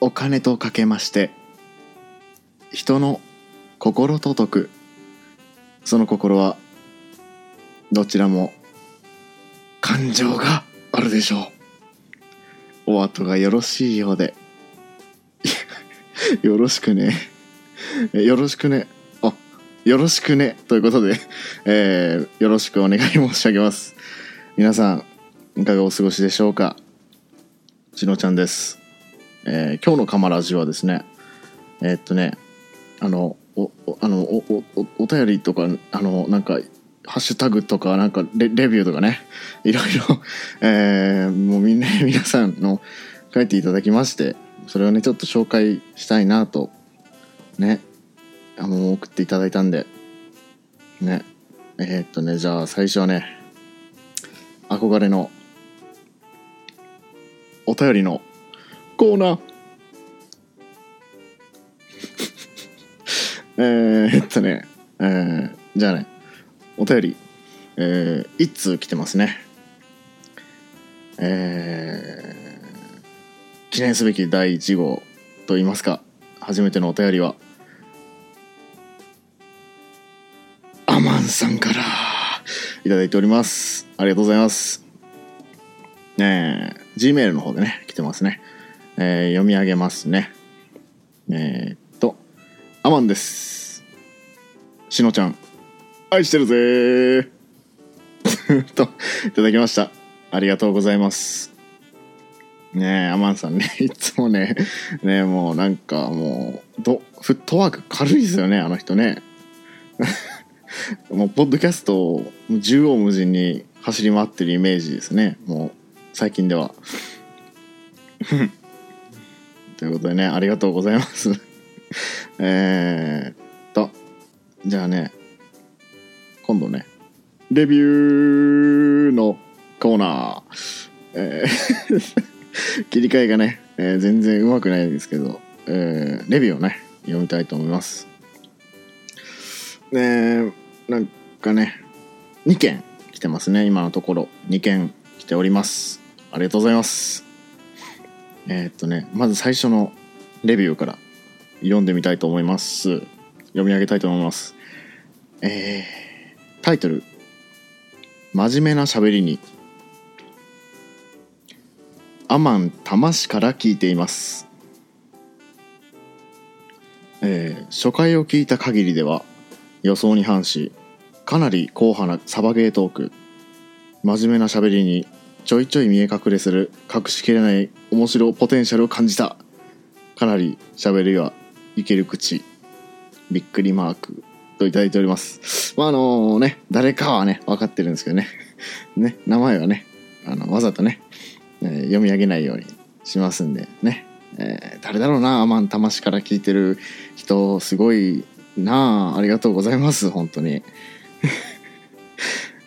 お金とかけまして人の心と解く。その心はどちらも感情があるでしょう。お後がよろしいようで。よろしくね。よろしくね。あよろしくね。ということで、えー、よろしくお願い申し上げます。皆さんいかがお過ごしでしょうか？ちのちゃんです、えー今日のカマラジはですねえーっとねあのおあのおおお便りとかあのなんかハッシュタグとかなんかレレビューとかねいろいろ、えーもうみんな 皆さんの書いていただきましてそれをねちょっと紹介したいなとねあの送っていただいたんでねえーっとねじゃあ最初はね憧れのお便りのコーナー えー、っとね、えー、じゃあね、お便り、えー、一通来てますね。えー、記念すべき第1号と言いますか、初めてのお便りは、アマンさんからいただいております。ありがとうございます。ねえ、Gmail の方でね、来てますね。えー読み上げますね。えーっと、アマンです。しのちゃん、愛してるぜー と、いただきました。ありがとうございます。ねえ、アマンさんね、いつもね、ねえ、もうなんかもう、どフットワーク軽いですよね、あの人ね。もう、ポッドキャストを縦横無尽に走り回ってるイメージですね、もう、最近では。ということでね、ありがとうございます。えーっと、じゃあね、今度ね、レビューのコーナー。えー 切り替えがね、えー全然うまくないんですけど、えーレビューをね、読みたいと思います。ねなんかね、2件来てますね、今のところ。2件来ております。ありがとうございます。えーっとね、まず最初のレビューから読んでみたいと思います。読み上げたいと思います。えー、タイトル、真面目な喋りに、アマン魂から聞いています。えー初回を聞いた限りでは予想に反しかなり硬派なサバゲートーク真面目な喋りにちょいちょい見え隠れする隠しきれない面白ポテンシャルを感じた。かなり喋りはいける口びっくりマークといただいております。まああのね誰かはね分かってるんですけどね。ね名前はねあのわざとね、えー読み上げないようにしますんでね、えー誰だろうなアマン魂から聞いてる人すごいなあありがとうございます本当に。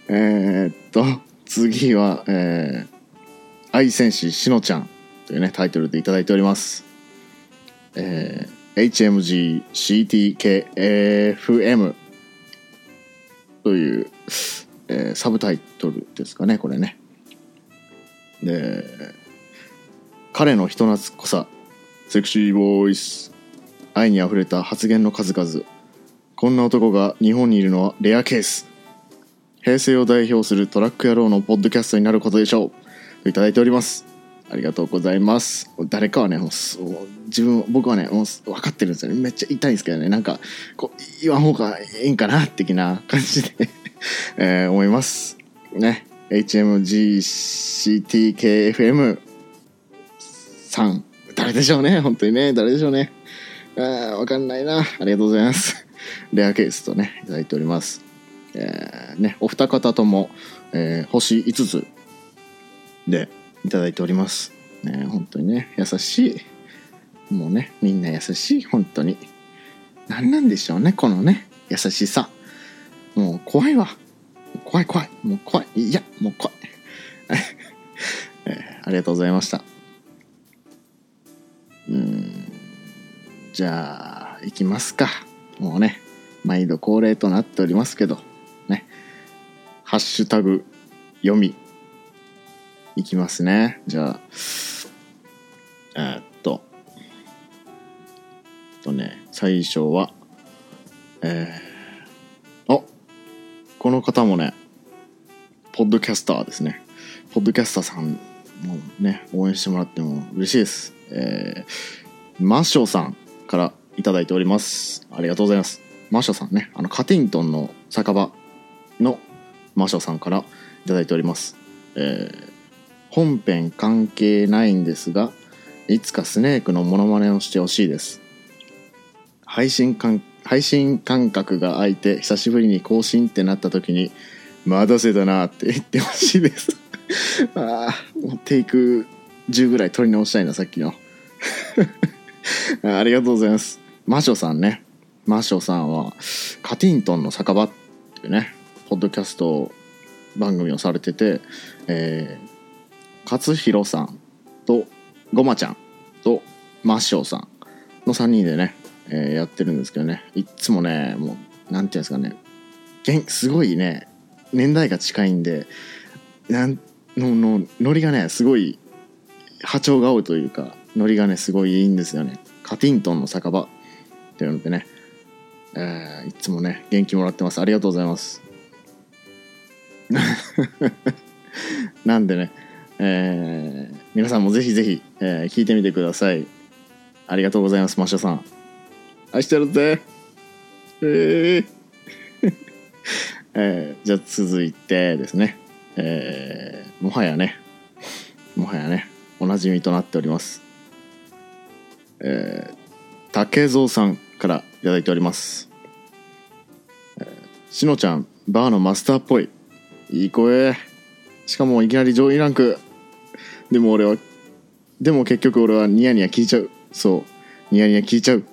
えっと次は、えー愛戦士しのちゃんというねタイトルでいただいております。えー HMGCTKFM という、えーサブタイトルですかねこれね。で彼の人懐っこさセクシーボーイス愛にあふれた発言の数々。こんな男が日本にいるのはレアケース。平成を代表するトラック野郎のポッドキャストになることでしょう。といただいております。ありがとうございます。誰かはねもう自分僕はねもう分かってるんですよね。めっちゃ痛いんですけどね。なんかこう言わん方がいいんかな的な感じで、えー思います。ね。HMGCTKFM さん。誰でしょうね。本当にね。誰でしょうね。あわかんないな。ありがとうございます。レアケースとねいただいております。えーねお二方とも、えー星5つでいただいております。ね本当にね優しい。もうねみんな優しい。本当に。何なんでしょうねこのね優しさ。もう怖いわ。怖い怖い。もう怖い。いやもう怖い、えーありがとうございました。うん。じゃあ行きますか。もうね毎度恒例となっておりますけど。ハッシュタグ読み。いきますね。じゃあえーっと。とね最初はえー、あこの方もねポッドキャスターですね。ポッドキャスターさんもね応援してもらっても嬉しいです。えー、マッショーさんからいただいております。ありがとうございます。マッショーさんねあのカティントンの酒場のマッショーさんからいいております。えー、本編関係ないんですがいつかスネークのモノマネをしてほしいです。配信感配信感覚が空いて久しぶりに更新ってなった時に待たせたなって言ってほしいです。ああもうテイク10ぐらい取り直したいなさっきの。ありがとうございます。マショさんね。マショさんはカティントンの酒場っていうね。ポッドキャスト番組をされてて、えー、勝弘さんとごまちゃんとマッショーさんの3人でね、えー、やってるんですけどね。いつもねもうなんていうんですかね。すごいね年代が近いんでなんののノリがねすごい波長が合うというかノリがねすごいいいんですよね。カティントンの酒場っていうのでね、えー、いつもね元気もらってます。ありがとうございます。なんでね、えー、皆さんもぜひぜひ、えー、聞いてみてください。ありがとうございますマッシュさん。愛してるぜ。えー。えー、じゃあ続いてですね、えー、もはやね。もはやね。おなじみとなっております。えー、竹蔵さんから頂いております、えー、しのちゃんバーのマスターっぽい。いい声。しかもいきなり上位ランク。でも俺はでも結局俺はニヤニヤ聞いちゃう。そう。ニヤニヤ聞いちゃう。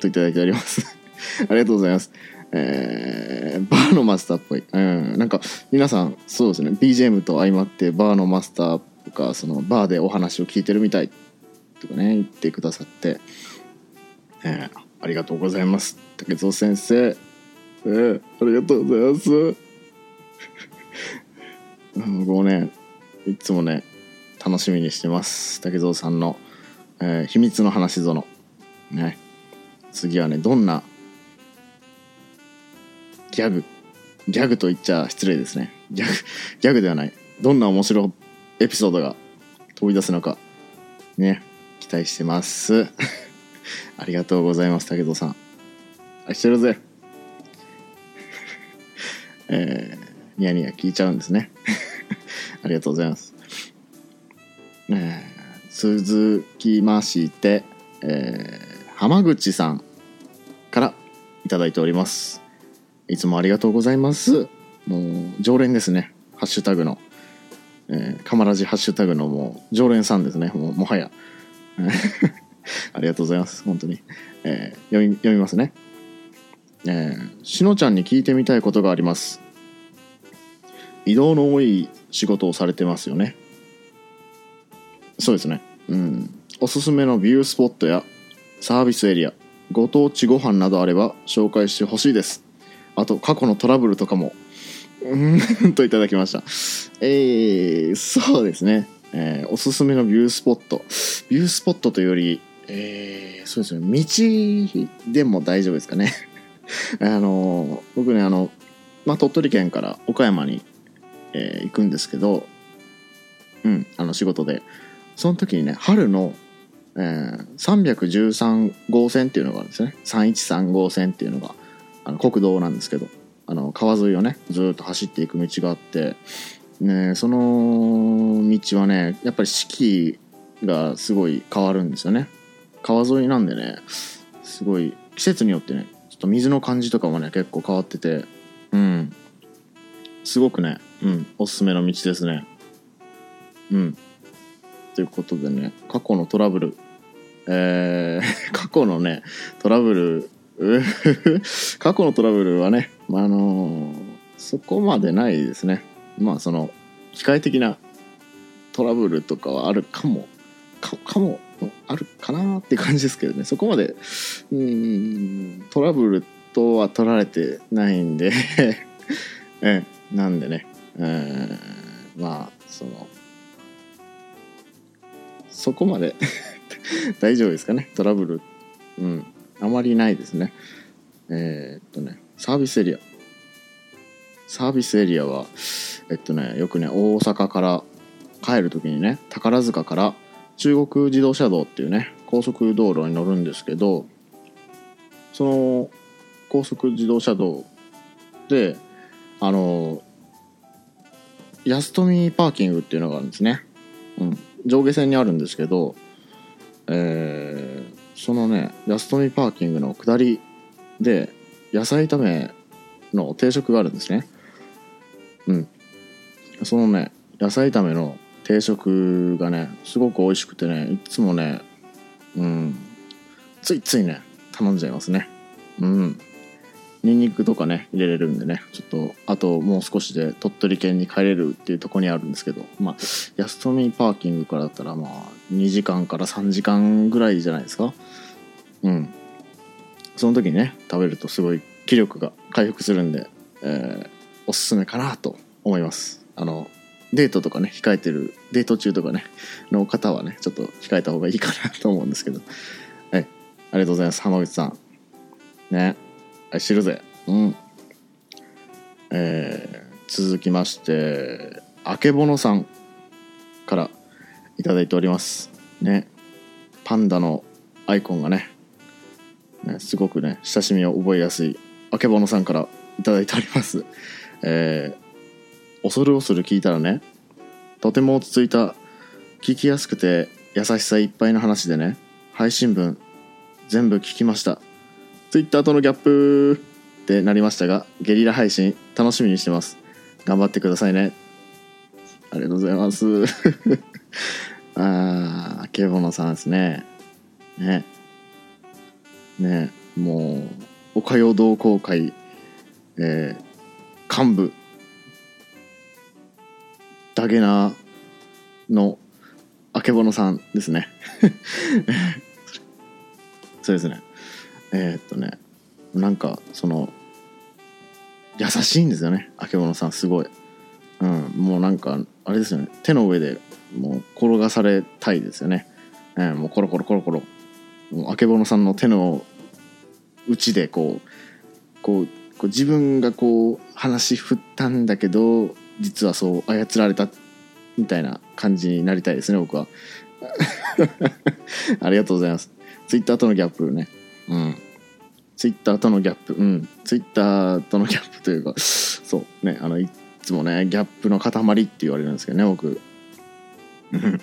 といただいております。ありがとうございます。えー、バーのマスターっぽい、うん、なんか皆さんそうですね。BGM と相まってバーのマスターとかそのバーでお話を聞いてるみたい。とかね言ってくださって、えー、ありがとうございます。竹蔵先生、えー、ありがとうございます。僕もねいつもね楽しみにしてます。竹蔵さんの、えー、秘密の話ぞの。ね。次はねどんなギャグギャグと言っちゃ失礼ですね。ギャグギャグではない。どんな面白いエピソードが飛び出すのか。ね。期待してます。ありがとうございます竹蔵さん。愛してるぜ。えーニヤニヤ聞いちゃうんですね。ありがとうございます、えー、続きまして、えー、浜口さんからいただいております。いつもありがとうございます。もう常連ですね。ハッシュタグの。えー、カマラジハッシュタグのもう常連さんですね。もうもはや。ありがとうございます。本当に、えー、読み読みますね。えー、しのちゃんに聞いてみたいことがあります。移動の多い仕事をされてますよね。そうですね。うん。おすすめのビュースポットやサービスエリアご当地ご飯などあれば紹介してほしいです。あと過去のトラブルとかもうん といただきました。えー、そうですね、えー、おすすめのビュースポット。ビュースポットというよりえー、そうですね。道でも大丈夫ですかね。あの僕ねあの、まあ、鳥取県から岡山にえー、行くんですけど、うん、あの仕事で。その時にね、春の、えー、313号線っていうのがあるんですね。313号線っていうのが、あの国道なんですけど、あの川沿いをね、ずっと走っていく道があって、ね、その道はね、やっぱり四季がすごい変わるんですよね。川沿いなんでね、すごい季節によってね、ちょっと水の感じとかもね、結構変わってて、うん。すごくね、うん、おすすめの道ですね。うん。ということでね、過去のトラブル、えー、過去のね、トラブル、過去のトラブルはね、まあ、あのー、そこまでないですね。まあ、その、機械的なトラブルとかはあるかも、かかも、あるかなって感じですけどね、そこまで、うん、トラブルとは取られてないんで えなんでね、うん。まあそのそこまで 大丈夫ですかね。トラブル。うん。あまりないですね。えーっとねサービスエリア。サービスエリアはえっとねよくね大阪から帰る時にね宝塚から中国自動車道っていうね高速道路に乗るんですけどその高速自動車道であの安富パーキングっていうのがあるんですね、うん、上下線にあるんですけど、えーそのね安富パーキングの下りで野菜炒めの定食があるんですね。うん。そのね野菜炒めの定食がねすごく美味しくてねいつもねうん。ついついね頼んじゃいますね。うん。ニンニクとかね入れれるんでね。ちょっとあともう少しで鳥取県に帰れるっていうとこにあるんですけどまあ安富パーキングからだったらまあ2時間から3時間ぐらいじゃないですか。うん。その時にね食べるとすごい気力が回復するんで、えーおすすめかなと思います。あのデートとかね控えてるデート中とかねの方はねちょっと控えた方がいいかなと思うんですけど。はい。ありがとうございます浜口さん。ね。愛してるぜ。うん。えー続きましてあけぼのさんからいただいております。ね。パンダのアイコンがねねすごくね親しみを覚えやすいあけぼのさんからいただいております。えー、恐る恐る聞いたらねとても落ち着いた聞きやすくて優しさいっぱいの話でね配信分全部聞きました。ツイッターとのギャップってなりましたがゲリラ配信楽しみにしてます。頑張ってくださいね。ありがとうございます。あーあけぼのさんですね。ね。ねもうおかよ同好会えー幹部。ダゲナのあけぼのさんですね。そうですね。えーっとねなんかその優しいんですよね。あけぼのさんすごい、うん、もうなんかあれですよね。手の上でもう転がされたいですよね、えーもうコロコロコロコロ。もうあけぼのさんの手の内でこうこうこう自分がこう話振ったんだけど実はそう操られたみたいな感じになりたいですね僕は。ありがとうございます。ツイッターとのギャップね。うん。ツイッターとのギャップ。うん。ツイッターとのギャップというか そうね。あのいつもねギャップの塊って言われるんですけどね僕。うん。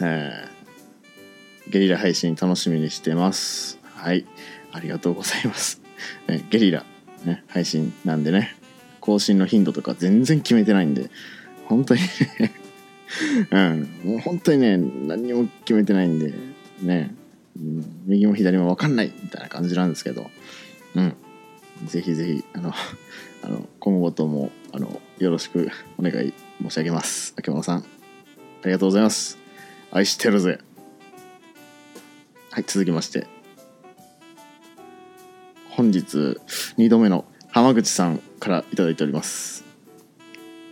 えー。ゲリラ配信楽しみにしてます。はい。ありがとうございます。ね、ゲリラ、ね、配信なんでね。更新の頻度とか全然決めてないんで。本当にね。うん。もう本当にね何にも決めてないんで。ね、うん右も左も分かんないみたいな感じなんですけどうん。ぜひぜひあの あの今後ともあのよろしくお願い申し上げます。秋物さんありがとうございます。愛してるぜ。はい続きまして。本日2度目の浜口さんからいいております。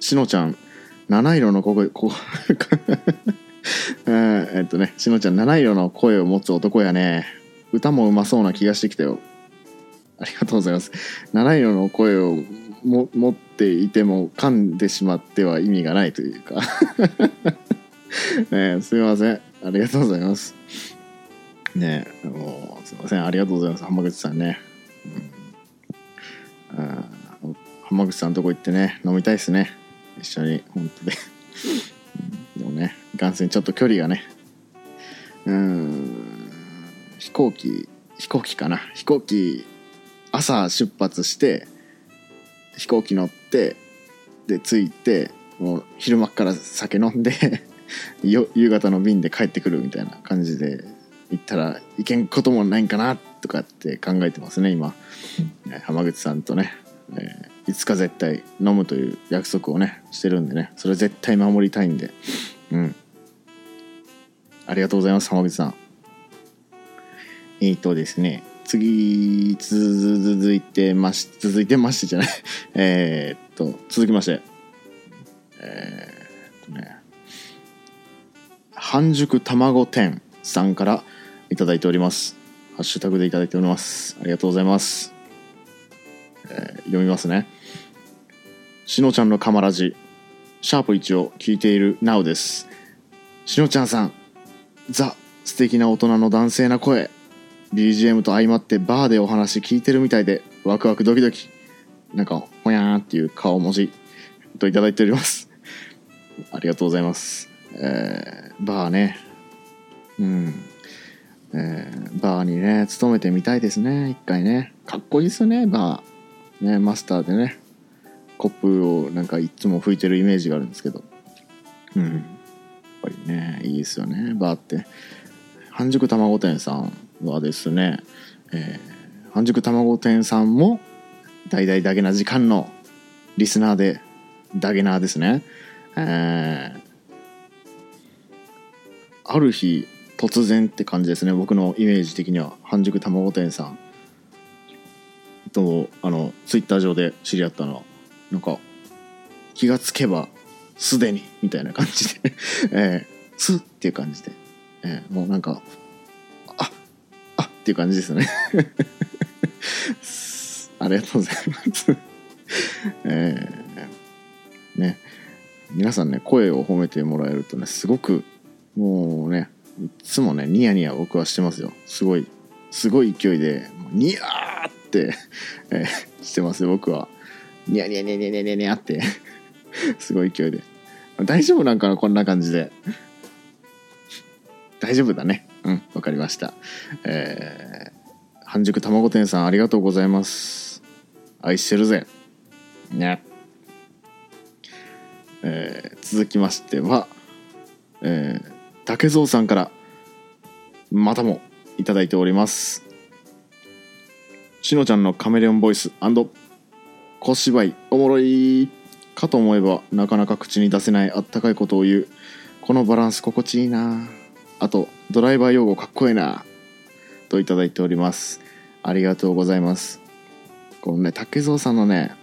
しのちゃん七色の声こ えっとねしのちゃん七色の声を持つ男やね。歌もうまそうな気がしてきたよ。ありがとうございます。七色の声をも持っていても噛んでしまっては意味がないというか。ねすいません。ありがとうございます。ねもうすいません。ありがとうございます。浜口さんね。うん。浜口さんのとこ行ってね飲みたいですね。一緒に本当で。でもね。いかんせんちょっと距離がね。うーん飛行機飛行機かな。飛行機朝出発して飛行機乗ってで着いてもう昼間っから酒飲んで よ夕方の便で帰ってくるみたいな感じで行ったらいけんこともないんかなとかって考えてますね今。えー浜口さんとね、えーいつか絶対飲むという約束をねしてるんでね。それ絶対守りたいんで。うんありがとうございます浜口さんえーとですね次続いてまし続いてましてじゃない えっと続きましてえーっとね半熟卵店さんからいただいておりますハッシュタグでいただいております。ありがとうございます。えー読みますね。しのちゃんのカマラジ、シャープ1を聞いている NOW です。しのちゃんさん、ザ、素敵な大人の男性な声。BGM と相まってバーでお話聞いてるみたいで、ワクワクドキドキ。なんか、ほやーんっていう顔文字といただいております。ありがとうございます。えー、バーね。うん。えーバーにね、勤めてみたいですね、一回ね。かっこいいですよね、バー。ね、マスターでね、コップをなんかいつも拭いてるイメージがあるんですけど。うん。ぱりね、いいですよね、バーって。半熟卵店さんはですね、えー半熟卵店さんも、大々だけな時間のリスナーで、ダゲナーですね。えーある日突然って感じですね僕のイメージ的には半熟卵店さんとあのツイッター上で知り合ったのはなんか気がつけばすでにみたいな感じで。えー、すっていう感じで、えーもうなんかああっていう感じですね。ありがとうございます。えーね。皆さんね声を褒めてもらえるとねすごくもうねいつもねニヤニヤ僕はしてますよ。すごいすごい勢いでニヤーって、えーしてますよ僕は。ニヤニヤニヤニヤニヤニヤって。すごい勢いで。大丈夫なんかなこんな感じで。大丈夫だね。うんわかりました。えー半熟卵店さんありがとうございます。愛してるぜ。ね。えー続きましては、えー竹蔵さんからまたもいただいております。しのちゃんのカメレオンボイス小芝居おもろい。かと思えばなかなか口に出せないあったかいことを言う。このバランス心地いいな。あとドライバー用語かっこいいな。といただいております。ありがとうございます。このね竹蔵さんのね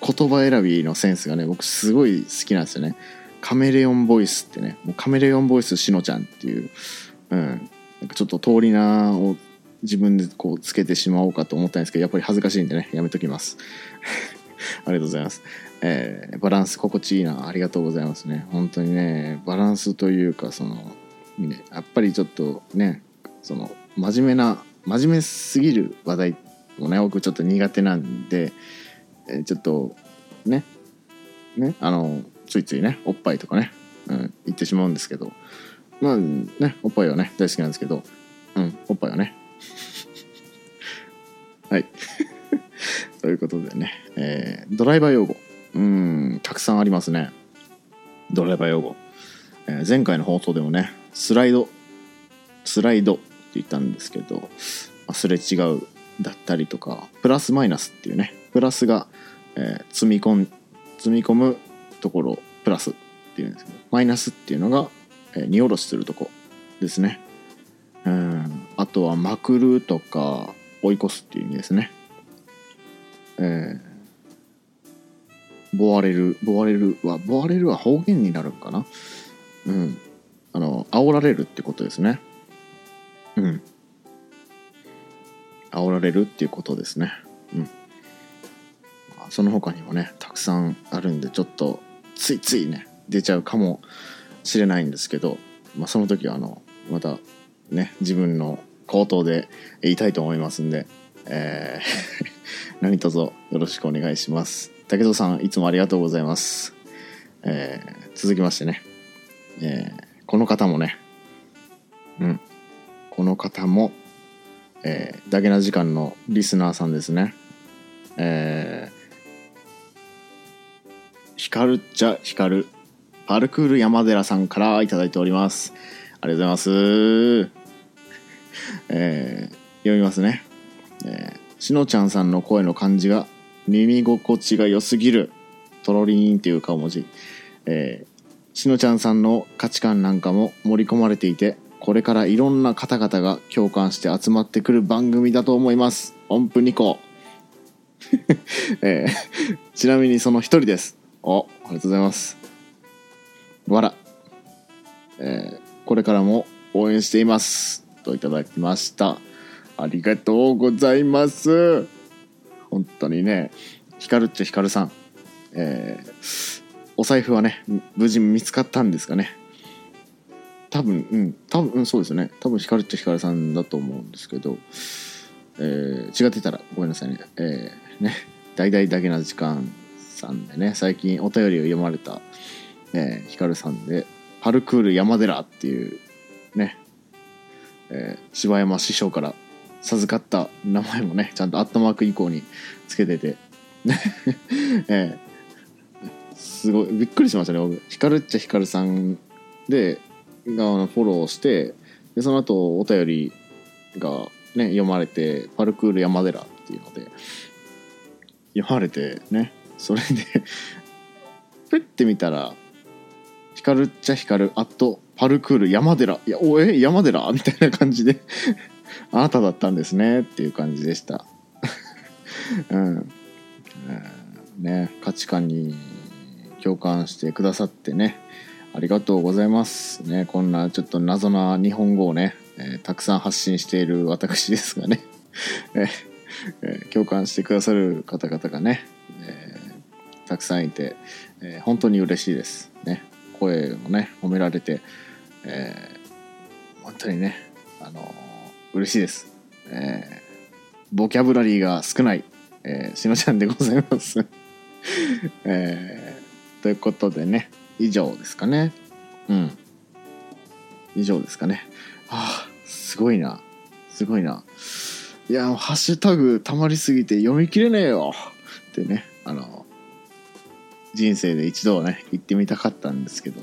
言葉選びのセンスがね僕すごい好きなんですよね。カメレオンボイスってねもうカメレオンボイスしのちゃんっていう、うん、なんかちょっと通り名を自分でこうつけてしまおうかと思ったんですけどやっぱり恥ずかしいんでねやめときます。ありがとうございます、えーバランス心地いいな。ありがとうございますね。本当にねバランスというかその、ね、やっぱりちょっとねその真面目な真面目すぎる話題もね僕ちょっと苦手なんで、えーちょっとねねあのついついねおっぱいとかね、うん、言ってしまうんですけどまあねおっぱいはね大好きなんですけどうんおっぱいはね。はい。ということでね、えードライバー用語。うんたくさんありますね。ドライバー用語、えー前回の放送でもねスライドスライドって言ったんですけど、すれ違うだったりとかプラスマイナスっていうねプラスが、えー積み込ん積み込むところプラスっていうんですけどマイナスっていうのが、えー荷下ろしするとこですね。うんあとはまくるとか追い越すっていう意味ですね。えー、ボワれるボワれるはボワれるは方言になるんかな？うん。あの煽られるってことですね。うん。煽られるっていうことですね。うん。その他にもねたくさんあるんでちょっとついついね出ちゃうかもしれないんですけど、まあ、その時はあのまたね自分の口頭で言いたいと思いますんで、えー 何卒よろしくお願いします。武藤さんいつもありがとうございます、えー続きましてね、えーこの方もね。うん。この方も、えー、ダゲな時間のリスナーさんですね。えー、光るっちゃ光るパルクール山寺さんからいただいております。ありがとうございます。えー読みますね。えーしのちゃんさんの声の感じが耳心地が良すぎる。トロリーンっていう顔文字。えーしのちゃんさんの価値観なんかも盛り込まれていてこれからいろんな方々が共感して集まってくる番組だと思います。音符2個、えーちなみにその一人です。おありがとうございます。わら、えーこれからも応援しています。といただきました。ありがとうございます。本当にねひかるっちゃひかるさん。えー、お財布はね無事見つかったんですかね。多分うん多分、うん、そうですね。多分ひかるっちゃひかるさんだと思うんですけど、えー、違ってたらごめんなさいね。えー、ね大々だけな時間さんでね最近お便りを読まれた、えー、ひかるさんでパルクール山寺っていうね、えー、柴山師匠から授かった名前もねちゃんとアットマーク以降につけてて。えーすごい。びっくりしましたね僕。ヒカルっちゃヒカルさんでがフォローしてでその後お便りがね読まれて「パルクール山寺」っていうので読まれてねそれで ペッて見たら「ヒカルっちゃヒカル」「アットパルクール山寺」いやおえ山寺？みたいな感じで。あなただったんですね。っていう感じでした。うん、ね価値観に共感してくださってね。ありがとうございます。ねこんなちょっと謎な日本語をね、えー、たくさん発信している私ですがね、えー、共感してくださる方々がね、えー、たくさんいて、え本当に嬉しいです。声もね褒められて、え本当にねあの嬉しいです、えボキャブラリーが少ない、えしのちゃんでございます えーということでね、以上ですかね。うん。以上ですかね。ああ、すごいな。すごいな。いや、ハッシュタグ溜まりすぎて読み切れねえよってね、あの、人生で一度はね、行ってみたかったんですけど、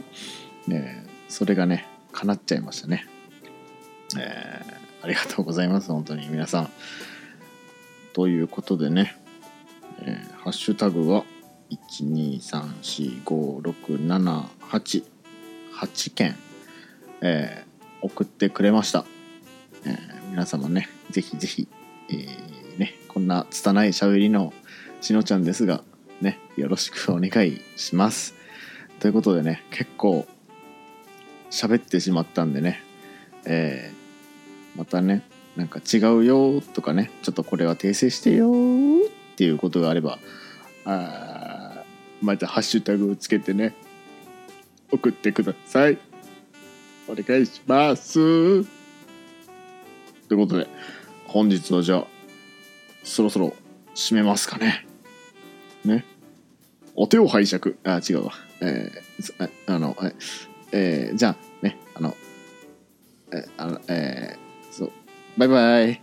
ね、それがね、叶っちゃいましたね。えー、ありがとうございます、本当に皆さん。ということでね、えー、ハッシュタグは、123456788件、えー、送ってくれました、えー、皆様ねぜひぜひ、えー、ね、こんな拙い喋りのしのちゃんですがよろしくお願いします。ということでね結構喋ってしまったんでね、えー、またねなんか違うよとかねちょっとこれは訂正してよっていうことがあればあまたハッシュタグをつけてね送ってください。お願いします。ということで本日はじゃあそろそろ締めますかね。ね。お手を拝借。あ違うわ。えー、あのえー、じゃあねあのえあのえー、そう。バイバイ。